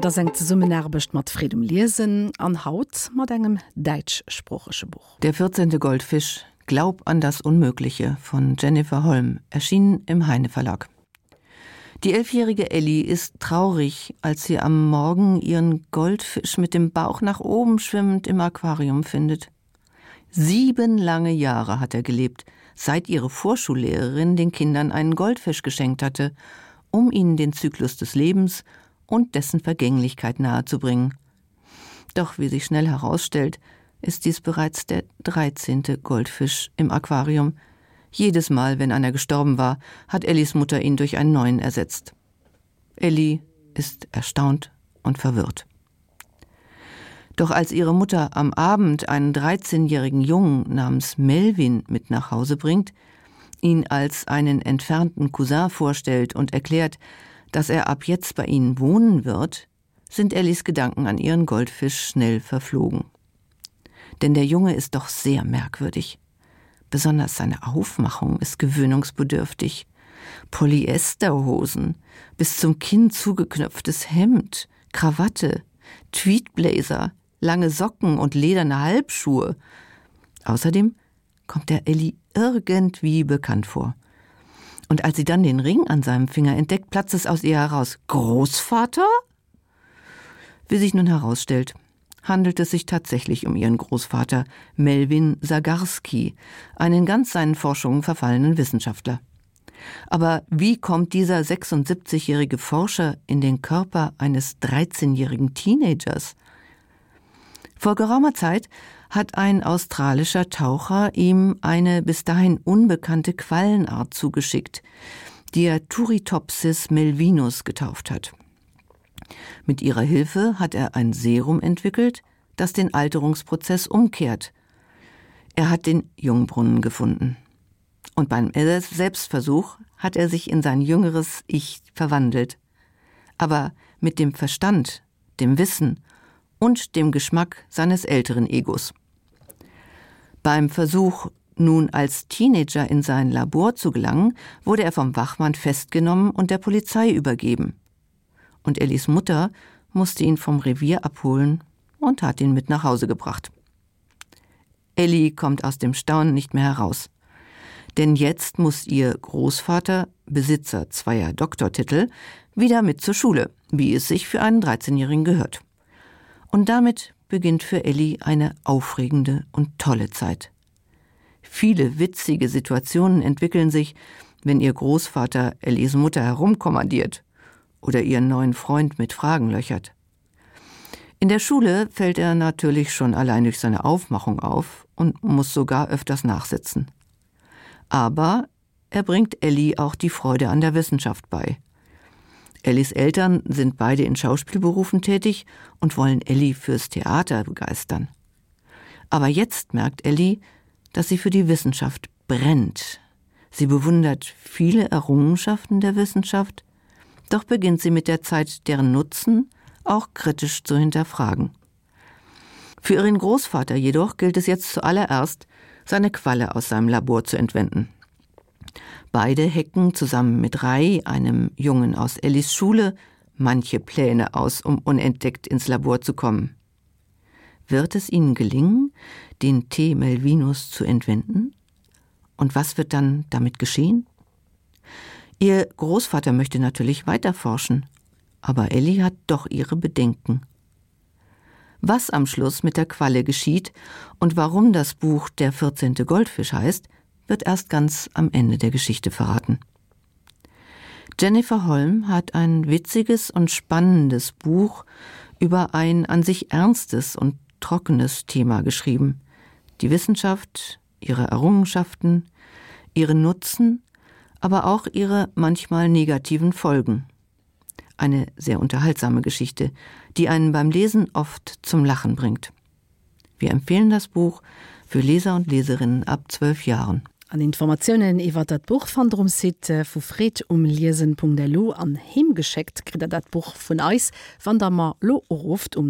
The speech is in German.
da senkt ze summen mat Friedem Lisen an Haut mat engem deitschsprachesche Buch. Der 14. Goldfisch Glaub an das Unmögliche von Jennifer Holm erschien im Heine Verlag. Die elfjährige Ellie ist traurig, als sie am Morgen ihren Goldfisch mit dem Bauch nach oben schwimmend im Aquarium findet. Sieben lange Jahre hat er gelebt, seit ihre Vorschullehrerin den Kindern einen Goldfisch geschenkt hatte, um ihnen den Zyklus des Lebens und dessen Vergänglichkeit nahezubringen. Doch wie sich schnell herausstellt, ist dies bereits der dreizehnte Goldfisch im Aquarium. Jedes Mal, wenn einer gestorben war, hat Ellis Mutter ihn durch einen neuen ersetzt. Ellie ist erstaunt und verwirrt. Doch als ihre Mutter am Abend einen dreizehnjährigen Jungen namens Melvin mit nach Hause bringt, ihn als einen entfernten Cousin vorstellt und erklärt, dass er ab jetzt bei ihnen wohnen wird, sind Ellis Gedanken an ihren Goldfisch schnell verflogen denn der Junge ist doch sehr merkwürdig. Besonders seine Aufmachung ist gewöhnungsbedürftig. Polyesterhosen, bis zum Kinn zugeknöpftes Hemd, Krawatte, Tweetbläser, lange Socken und lederne Halbschuhe. Außerdem kommt der Ellie irgendwie bekannt vor. Und als sie dann den Ring an seinem Finger entdeckt, platzt es aus ihr heraus Großvater? Wie sich nun herausstellt, handelt es sich tatsächlich um ihren Großvater Melvin Sagarski, einen ganz seinen Forschungen verfallenen Wissenschaftler. Aber wie kommt dieser 76-jährige Forscher in den Körper eines 13-jährigen Teenagers? Vor geraumer Zeit hat ein australischer Taucher ihm eine bis dahin unbekannte Quallenart zugeschickt, die er Turritopsis melvinus getauft hat. Mit ihrer Hilfe hat er ein Serum entwickelt, das den Alterungsprozess umkehrt. Er hat den Jungbrunnen gefunden. Und beim Selbstversuch hat er sich in sein jüngeres Ich verwandelt. Aber mit dem Verstand, dem Wissen und dem Geschmack seines älteren Egos. Beim Versuch, nun als Teenager in sein Labor zu gelangen, wurde er vom Wachmann festgenommen und der Polizei übergeben und Ellis Mutter musste ihn vom Revier abholen und hat ihn mit nach Hause gebracht. Ellie kommt aus dem Staunen nicht mehr heraus. Denn jetzt muss ihr Großvater, Besitzer zweier Doktortitel, wieder mit zur Schule, wie es sich für einen 13-Jährigen gehört. Und damit beginnt für Ellie eine aufregende und tolle Zeit. Viele witzige Situationen entwickeln sich, wenn ihr Großvater Ellies Mutter herumkommandiert oder ihren neuen Freund mit Fragen löchert. In der Schule fällt er natürlich schon allein durch seine Aufmachung auf und muss sogar öfters nachsitzen. Aber er bringt Ellie auch die Freude an der Wissenschaft bei. Ellis Eltern sind beide in Schauspielberufen tätig und wollen Ellie fürs Theater begeistern. Aber jetzt merkt Ellie, dass sie für die Wissenschaft brennt. Sie bewundert viele Errungenschaften der Wissenschaft, doch beginnt sie mit der Zeit deren Nutzen auch kritisch zu hinterfragen. Für ihren Großvater jedoch gilt es jetzt zuallererst, seine Qualle aus seinem Labor zu entwenden. Beide hecken zusammen mit Rai, einem Jungen aus Ellis Schule, manche Pläne aus, um unentdeckt ins Labor zu kommen. Wird es ihnen gelingen, den T Melvinus zu entwenden? Und was wird dann damit geschehen? Ihr Großvater möchte natürlich weiterforschen, aber Ellie hat doch ihre Bedenken. Was am Schluss mit der Qualle geschieht und warum das Buch Der 14. Goldfisch heißt, wird erst ganz am Ende der Geschichte verraten. Jennifer Holm hat ein witziges und spannendes Buch über ein an sich ernstes und trockenes Thema geschrieben. Die Wissenschaft, ihre Errungenschaften, ihre Nutzen aber auch ihre manchmal negativen Folgen. Eine sehr unterhaltsame Geschichte, die einen beim Lesen oft zum Lachen bringt. Wir empfehlen das Buch für Leser und Leserinnen ab zwölf Jahren. An Informationen iwwer dat Buch van drum site vu Fred um lesen.delu an hemgescheckt krit er dat Buch vun Eis, wann der mar lo ruft um